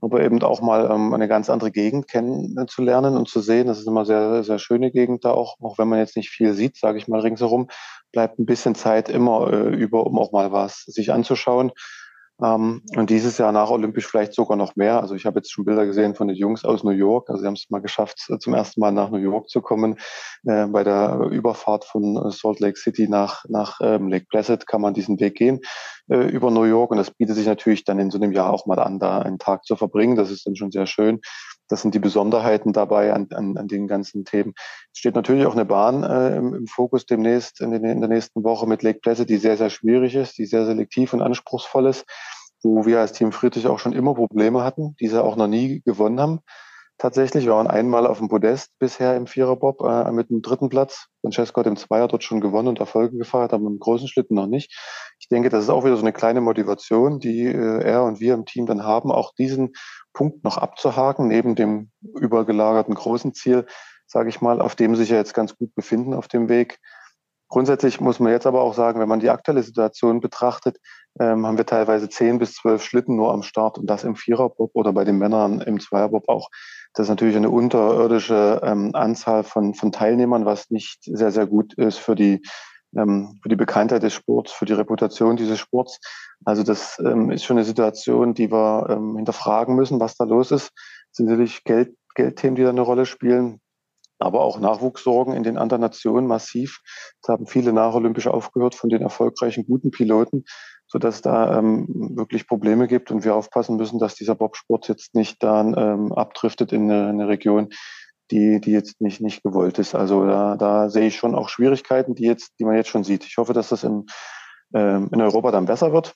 aber eben auch mal ähm, eine ganz andere Gegend kennenzulernen und zu sehen. Das ist immer sehr, sehr schöne Gegend da auch, auch wenn man jetzt nicht viel sieht, sage ich mal ringsherum, bleibt ein bisschen Zeit immer äh, über, um auch mal was sich anzuschauen. Ähm, und dieses Jahr nach Olympisch vielleicht sogar noch mehr. Also ich habe jetzt schon Bilder gesehen von den Jungs aus New York. Also sie haben es mal geschafft, äh, zum ersten Mal nach New York zu kommen. Äh, bei der Überfahrt von äh, Salt Lake City nach, nach ähm, Lake Placid kann man diesen Weg gehen äh, über New York. Und das bietet sich natürlich dann in so einem Jahr auch mal an, da einen Tag zu verbringen. Das ist dann schon sehr schön. Das sind die Besonderheiten dabei an, an, an den ganzen Themen. Es steht natürlich auch eine Bahn äh, im, im, Fokus demnächst in, den, in der nächsten Woche mit Lake Placid, die sehr, sehr schwierig ist, die sehr selektiv und anspruchsvoll ist, wo wir als Team Friedrich auch schon immer Probleme hatten, diese auch noch nie gewonnen haben. Tatsächlich, wir waren einmal auf dem Podest bisher im Viererbob äh, mit dem dritten Platz. Francesco hat im Zweier dort schon gewonnen und Erfolge gefeiert, aber im großen Schlitten noch nicht. Ich denke, das ist auch wieder so eine kleine Motivation, die äh, er und wir im Team dann haben, auch diesen Punkt noch abzuhaken, neben dem übergelagerten großen Ziel, sage ich mal, auf dem sich ja jetzt ganz gut befinden auf dem Weg. Grundsätzlich muss man jetzt aber auch sagen, wenn man die aktuelle Situation betrachtet, ähm, haben wir teilweise zehn bis zwölf Schlitten nur am Start und das im Viererbob oder bei den Männern im Zweierbob auch. Das ist natürlich eine unterirdische ähm, Anzahl von, von Teilnehmern, was nicht sehr, sehr gut ist für die, ähm, für die Bekanntheit des Sports, für die Reputation dieses Sports. Also das ähm, ist schon eine Situation, die wir ähm, hinterfragen müssen, was da los ist. Das sind natürlich Geld, Geldthemen, die da eine Rolle spielen, aber auch Nachwuchssorgen in den anderen Nationen massiv. Es haben viele Nacholympische aufgehört von den erfolgreichen, guten Piloten, sodass da ähm, wirklich Probleme gibt und wir aufpassen müssen, dass dieser Bobsport jetzt nicht dann ähm, abdriftet in eine, eine Region, die, die jetzt nicht, nicht gewollt ist. Also da, da sehe ich schon auch Schwierigkeiten, die jetzt, die man jetzt schon sieht. Ich hoffe, dass das in, ähm, in Europa dann besser wird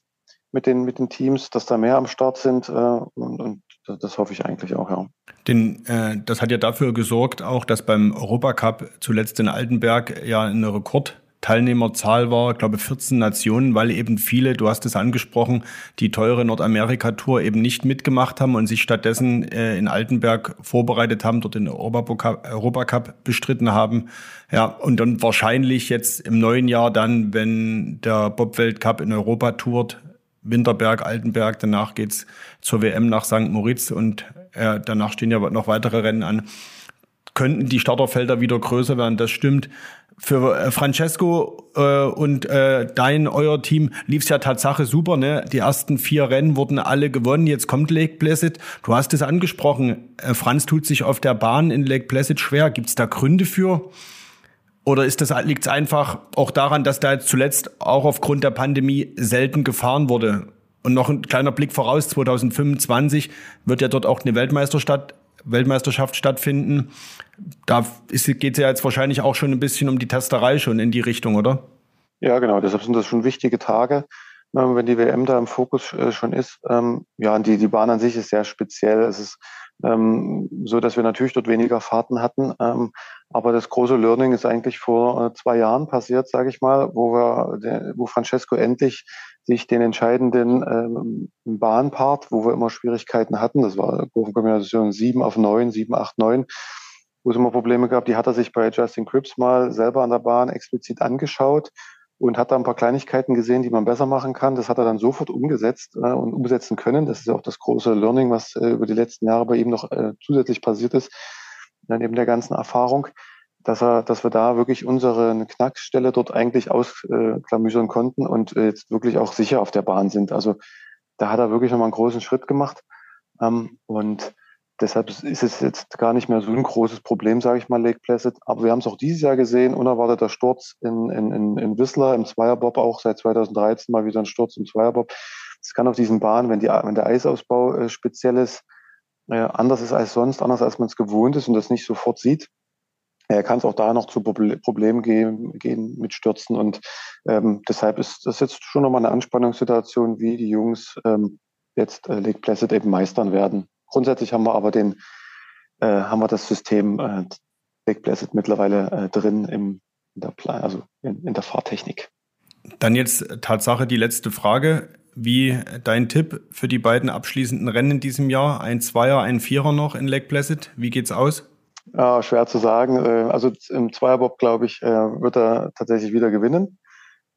mit den, mit den Teams, dass da mehr am Start sind. Äh, und, und das hoffe ich eigentlich auch, ja. Den, äh, das hat ja dafür gesorgt, auch dass beim Europacup zuletzt in Altenberg ja eine Rekord Teilnehmerzahl war, ich glaube 14 Nationen, weil eben viele, du hast es angesprochen, die teure Nordamerika-Tour eben nicht mitgemacht haben und sich stattdessen äh, in Altenberg vorbereitet haben, dort den Europacup bestritten haben. Ja, und dann wahrscheinlich jetzt im neuen Jahr dann, wenn der Bob-Weltcup in Europa tourt, Winterberg, Altenberg, danach geht's zur WM nach St. Moritz und äh, danach stehen ja noch weitere Rennen an könnten die Starterfelder wieder größer werden. Das stimmt. Für äh, Francesco äh, und äh, dein, euer Team lief es ja Tatsache super. Ne? Die ersten vier Rennen wurden alle gewonnen. Jetzt kommt Lake Placid. Du hast es angesprochen. Äh, Franz tut sich auf der Bahn in Lake Placid schwer. Gibt es da Gründe für? Oder ist das liegt es einfach auch daran, dass da jetzt zuletzt auch aufgrund der Pandemie selten gefahren wurde? Und noch ein kleiner Blick voraus: 2025 wird ja dort auch eine Weltmeisterschaft Weltmeisterschaft stattfinden. Da geht es ja jetzt wahrscheinlich auch schon ein bisschen um die Testerei schon in die Richtung, oder? Ja, genau. Deshalb sind das schon wichtige Tage, wenn die WM da im Fokus äh, schon ist. Ähm, ja, die, die Bahn an sich ist sehr speziell. Es ist ähm, so, dass wir natürlich dort weniger Fahrten hatten. aber das große Learning ist eigentlich vor äh, zwei Jahren passiert, sage ich mal, wo wir, wo Francesco endlich sich den entscheidenden ähm, Bahnpart, wo wir immer Schwierigkeiten hatten, das war Kurvenkombination 7 auf 9, 7, 8, 9, wo es immer Probleme gab, die hat er sich bei Justin Cripps mal selber an der Bahn explizit angeschaut und hat da ein paar Kleinigkeiten gesehen, die man besser machen kann. Das hat er dann sofort umgesetzt äh, und umsetzen können. Das ist ja auch das große Learning, was äh, über die letzten Jahre bei ihm noch äh, zusätzlich passiert ist, neben der ganzen Erfahrung dass er, dass wir da wirklich unsere Knackstelle dort eigentlich ausklamüsern konnten und jetzt wirklich auch sicher auf der Bahn sind. Also da hat er wirklich nochmal einen großen Schritt gemacht. Ähm, und deshalb ist es jetzt gar nicht mehr so ein großes Problem, sage ich mal, Lake Placid. Aber wir haben es auch dieses Jahr gesehen, unerwarteter Sturz in, in, in, in Whistler, im Zweierbob auch seit 2013 mal wieder ein Sturz im Zweierbob. Es kann auf diesen Bahnen, wenn, die, wenn der Eisausbau äh, speziell ist, äh, anders ist als sonst, anders als man es gewohnt ist und das nicht sofort sieht, er kann es auch da noch zu Problemen gehen, gehen mit Stürzen. Und ähm, deshalb ist das jetzt schon nochmal eine Anspannungssituation, wie die Jungs ähm, jetzt äh, Lake Placid eben meistern werden. Grundsätzlich haben wir aber den, äh, haben wir das System äh, Lake Placid mittlerweile äh, drin im, in der, Plan, also in, in der Fahrtechnik. Dann jetzt Tatsache die letzte Frage. Wie dein Tipp für die beiden abschließenden Rennen in diesem Jahr? Ein Zweier, ein Vierer noch in Lake Placid. Wie geht's aus? Ja, schwer zu sagen. Äh, also im Zweierbob, glaube ich, äh, wird er tatsächlich wieder gewinnen.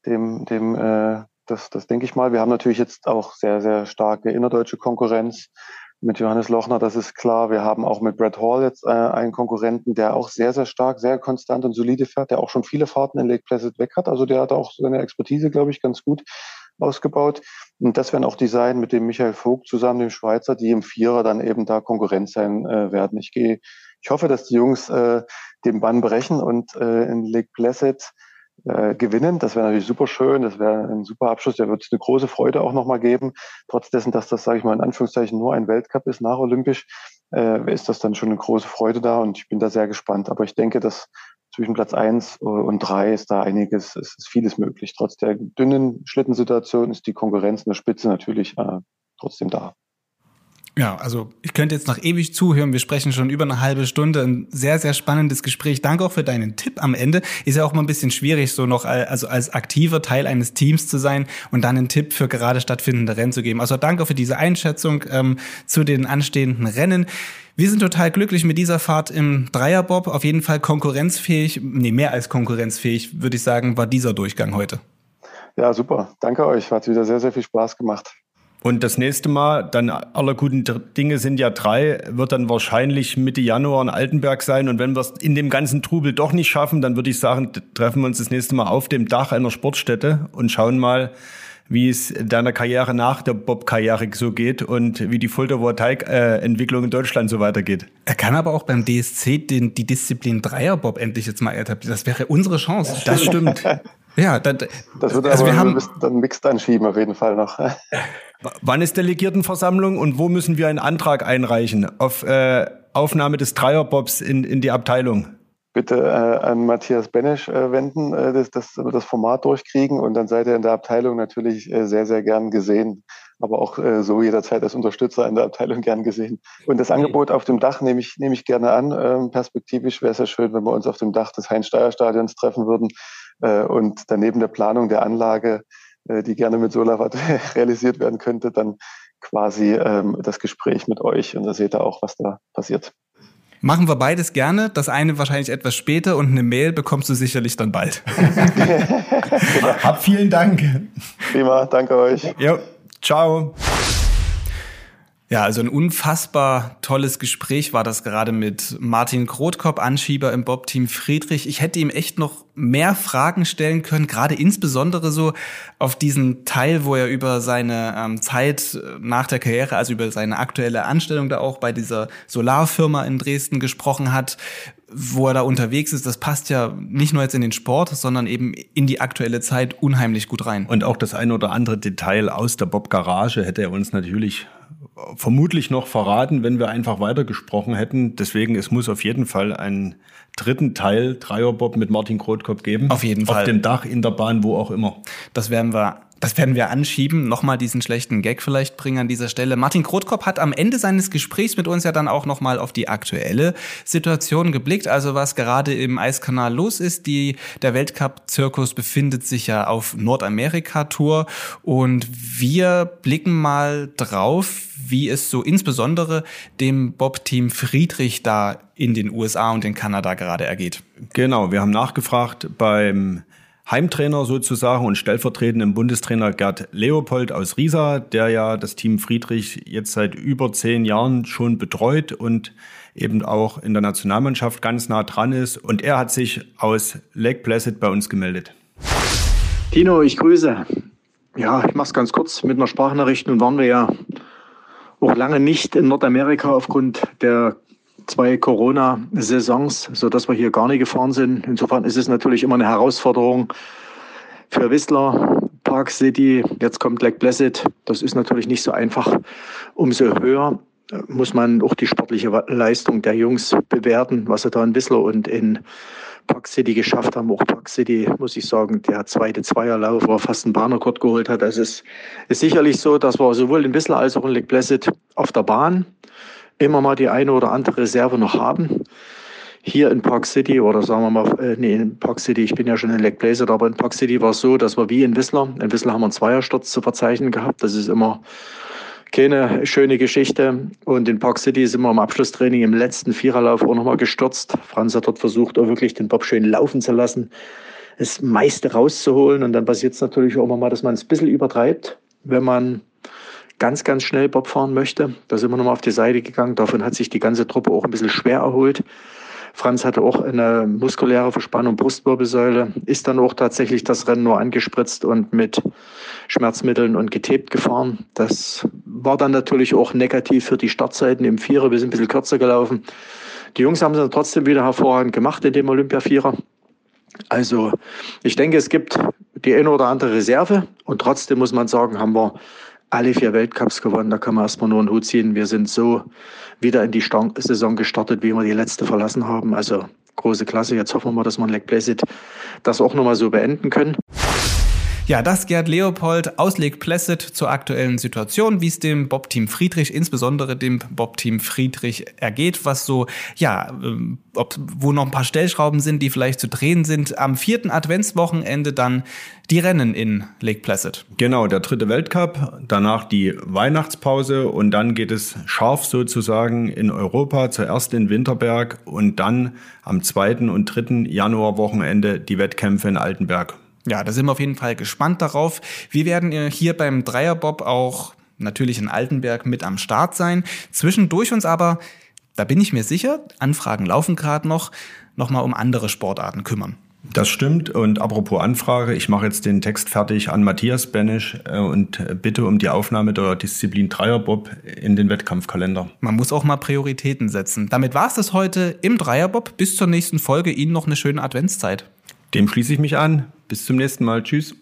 Dem, dem, äh, das, das denke ich mal. Wir haben natürlich jetzt auch sehr, sehr starke innerdeutsche Konkurrenz mit Johannes Lochner, das ist klar. Wir haben auch mit Brad Hall jetzt einen Konkurrenten, der auch sehr, sehr stark, sehr konstant und solide fährt, der auch schon viele Fahrten in Lake Placid weg hat. Also der hat auch seine Expertise, glaube ich, ganz gut ausgebaut. Und das werden auch die sein mit dem Michael Vogt zusammen, dem Schweizer, die im Vierer dann eben da Konkurrenz sein werden. Ich gehe ich hoffe, dass die Jungs äh, den Bann brechen und äh, in Lake Placid äh, gewinnen. Das wäre natürlich super schön. Das wäre ein super Abschluss. Der wird es eine große Freude auch nochmal geben. Trotz dessen, dass das, sage ich mal, in Anführungszeichen nur ein Weltcup ist nach Olympisch, äh, ist das dann schon eine große Freude da und ich bin da sehr gespannt. Aber ich denke, dass zwischen Platz eins und drei ist da einiges, es ist vieles möglich. Trotz der dünnen Schlittensituation ist die Konkurrenz in der Spitze natürlich äh, trotzdem da. Ja, also ich könnte jetzt noch ewig zuhören. Wir sprechen schon über eine halbe Stunde. Ein sehr, sehr spannendes Gespräch. Danke auch für deinen Tipp am Ende. Ist ja auch mal ein bisschen schwierig, so noch also als aktiver Teil eines Teams zu sein und dann einen Tipp für gerade stattfindende Rennen zu geben. Also danke für diese Einschätzung ähm, zu den anstehenden Rennen. Wir sind total glücklich mit dieser Fahrt im Dreierbob. Auf jeden Fall konkurrenzfähig, nee, mehr als konkurrenzfähig, würde ich sagen, war dieser Durchgang heute. Ja, super. Danke euch. Hat wieder sehr, sehr viel Spaß gemacht. Und das nächste Mal, dann aller guten Dinge sind ja drei, wird dann wahrscheinlich Mitte Januar in Altenberg sein. Und wenn wir es in dem ganzen Trubel doch nicht schaffen, dann würde ich sagen, treffen wir uns das nächste Mal auf dem Dach einer Sportstätte und schauen mal, wie es deiner Karriere nach der Bob-Karriere so geht und wie die Photovoltaik-Entwicklung in Deutschland so weitergeht. Er kann aber auch beim DSC den, die Disziplin Dreier-Bob endlich jetzt mal etablieren. Das wäre unsere Chance. Das stimmt. ja, dann, das wird also aber wir haben, dann Mixed anschieben auf jeden Fall noch. [LAUGHS] Wann ist Delegiertenversammlung und wo müssen wir einen Antrag einreichen auf äh, Aufnahme des Dreierbobs in, in die Abteilung? Bitte äh, an Matthias Benesch äh, wenden, äh, das, das, das Format durchkriegen und dann seid ihr in der Abteilung natürlich äh, sehr, sehr gern gesehen, aber auch äh, so jederzeit als Unterstützer in der Abteilung gern gesehen. Und das Angebot auf dem Dach nehme ich, nehme ich gerne an. Ähm, perspektivisch wäre es ja schön, wenn wir uns auf dem Dach des Heinz-Steier-Stadions treffen würden äh, und daneben der Planung der Anlage, die gerne mit Solarwatt [LAUGHS] realisiert werden könnte, dann quasi ähm, das Gespräch mit euch und da seht ihr auch, was da passiert. Machen wir beides gerne. Das eine wahrscheinlich etwas später und eine Mail bekommst du sicherlich dann bald. [LAUGHS] Hab vielen Dank. Prima, danke euch. Jo, ciao. Ja, also ein unfassbar tolles Gespräch war das gerade mit Martin Krotkop, Anschieber im Bob-Team Friedrich. Ich hätte ihm echt noch mehr Fragen stellen können, gerade insbesondere so auf diesen Teil, wo er über seine ähm, Zeit nach der Karriere, also über seine aktuelle Anstellung da auch bei dieser Solarfirma in Dresden gesprochen hat, wo er da unterwegs ist, das passt ja nicht nur jetzt in den Sport, sondern eben in die aktuelle Zeit unheimlich gut rein. Und auch das ein oder andere Detail aus der Bob Garage hätte er uns natürlich vermutlich noch verraten, wenn wir einfach weitergesprochen hätten. Deswegen, es muss auf jeden Fall einen dritten Teil Dreierbob mit Martin Krotkopf geben. Auf jeden Fall. Auf dem Dach, in der Bahn, wo auch immer. Das werden wir das werden wir anschieben. Nochmal diesen schlechten Gag vielleicht bringen an dieser Stelle. Martin Krotkop hat am Ende seines Gesprächs mit uns ja dann auch nochmal auf die aktuelle Situation geblickt. Also was gerade im Eiskanal los ist. Die, der Weltcup-Zirkus befindet sich ja auf Nordamerika-Tour. Und wir blicken mal drauf, wie es so insbesondere dem Bob-Team Friedrich da in den USA und in Kanada gerade ergeht. Genau, wir haben nachgefragt beim Heimtrainer sozusagen und stellvertretenden Bundestrainer Gerd Leopold aus Riesa, der ja das Team Friedrich jetzt seit über zehn Jahren schon betreut und eben auch in der Nationalmannschaft ganz nah dran ist. Und er hat sich aus Lake Placid bei uns gemeldet. Tino, ich grüße. Ja, ich mache es ganz kurz mit einer Sprachnachricht. Nun waren wir ja auch lange nicht in Nordamerika aufgrund der zwei Corona-Saisons, sodass wir hier gar nicht gefahren sind. Insofern ist es natürlich immer eine Herausforderung für Whistler, Park City, jetzt kommt Lake Placid. Das ist natürlich nicht so einfach. Umso höher muss man auch die sportliche Leistung der Jungs bewerten, was sie da in Whistler und in Park City geschafft haben. Auch Park City, muss ich sagen, der zweite Zweierlauf, wo er fast einen Bahnrekord geholt hat. Also es ist sicherlich so, dass wir sowohl in Whistler als auch in Lake Placid auf der Bahn immer mal die eine oder andere Reserve noch haben. Hier in Park City oder sagen wir mal, äh, nee, in Park City, ich bin ja schon in Lake Placid, aber in Park City war es so, dass wir wie in Whistler, in Whistler haben wir einen Zweiersturz zu verzeichnen gehabt. Das ist immer keine schöne Geschichte. Und in Park City sind wir im Abschlusstraining im letzten Viererlauf auch nochmal gestürzt. Franz hat dort versucht, auch wirklich den Bob schön laufen zu lassen, das meiste rauszuholen. Und dann passiert es natürlich auch immer mal, dass man es ein bisschen übertreibt, wenn man ganz, ganz schnell Bob fahren möchte. Da sind wir nochmal auf die Seite gegangen. Davon hat sich die ganze Truppe auch ein bisschen schwer erholt. Franz hatte auch eine muskuläre Verspannung Brustwirbelsäule, ist dann auch tatsächlich das Rennen nur angespritzt und mit Schmerzmitteln und getebt gefahren. Das war dann natürlich auch negativ für die Startzeiten im Vierer. Wir sind ein bisschen kürzer gelaufen. Die Jungs haben es dann trotzdem wieder hervorragend gemacht in dem Olympia-Vierer. Also ich denke, es gibt die eine oder andere Reserve und trotzdem muss man sagen, haben wir alle vier Weltcups gewonnen. Da kann man erstmal nur einen Hut ziehen. Wir sind so wieder in die Saison gestartet, wie wir die letzte verlassen haben. Also große Klasse. Jetzt hoffen wir mal, dass wir in Lake Placid das auch nochmal so beenden können. Ja, das Gerd Leopold aus Lake Placid zur aktuellen Situation, wie es dem Bob-Team Friedrich, insbesondere dem Bob-Team Friedrich ergeht, was so, ja, ähm, ob, wo noch ein paar Stellschrauben sind, die vielleicht zu drehen sind. Am vierten Adventswochenende dann die Rennen in Lake Placid. Genau, der dritte Weltcup, danach die Weihnachtspause und dann geht es scharf sozusagen in Europa, zuerst in Winterberg und dann am zweiten und dritten Januarwochenende die Wettkämpfe in Altenberg. Ja, da sind wir auf jeden Fall gespannt darauf. Wir werden hier beim Dreierbob auch natürlich in Altenberg mit am Start sein. Zwischendurch uns aber, da bin ich mir sicher, Anfragen laufen gerade noch, nochmal um andere Sportarten kümmern. Das stimmt. Und apropos Anfrage, ich mache jetzt den Text fertig an Matthias Benisch äh, und bitte um die Aufnahme der Disziplin Dreierbob in den Wettkampfkalender. Man muss auch mal Prioritäten setzen. Damit war es das heute im Dreierbob. Bis zur nächsten Folge. Ihnen noch eine schöne Adventszeit. Dem schließe ich mich an. Bis zum nächsten Mal. Tschüss.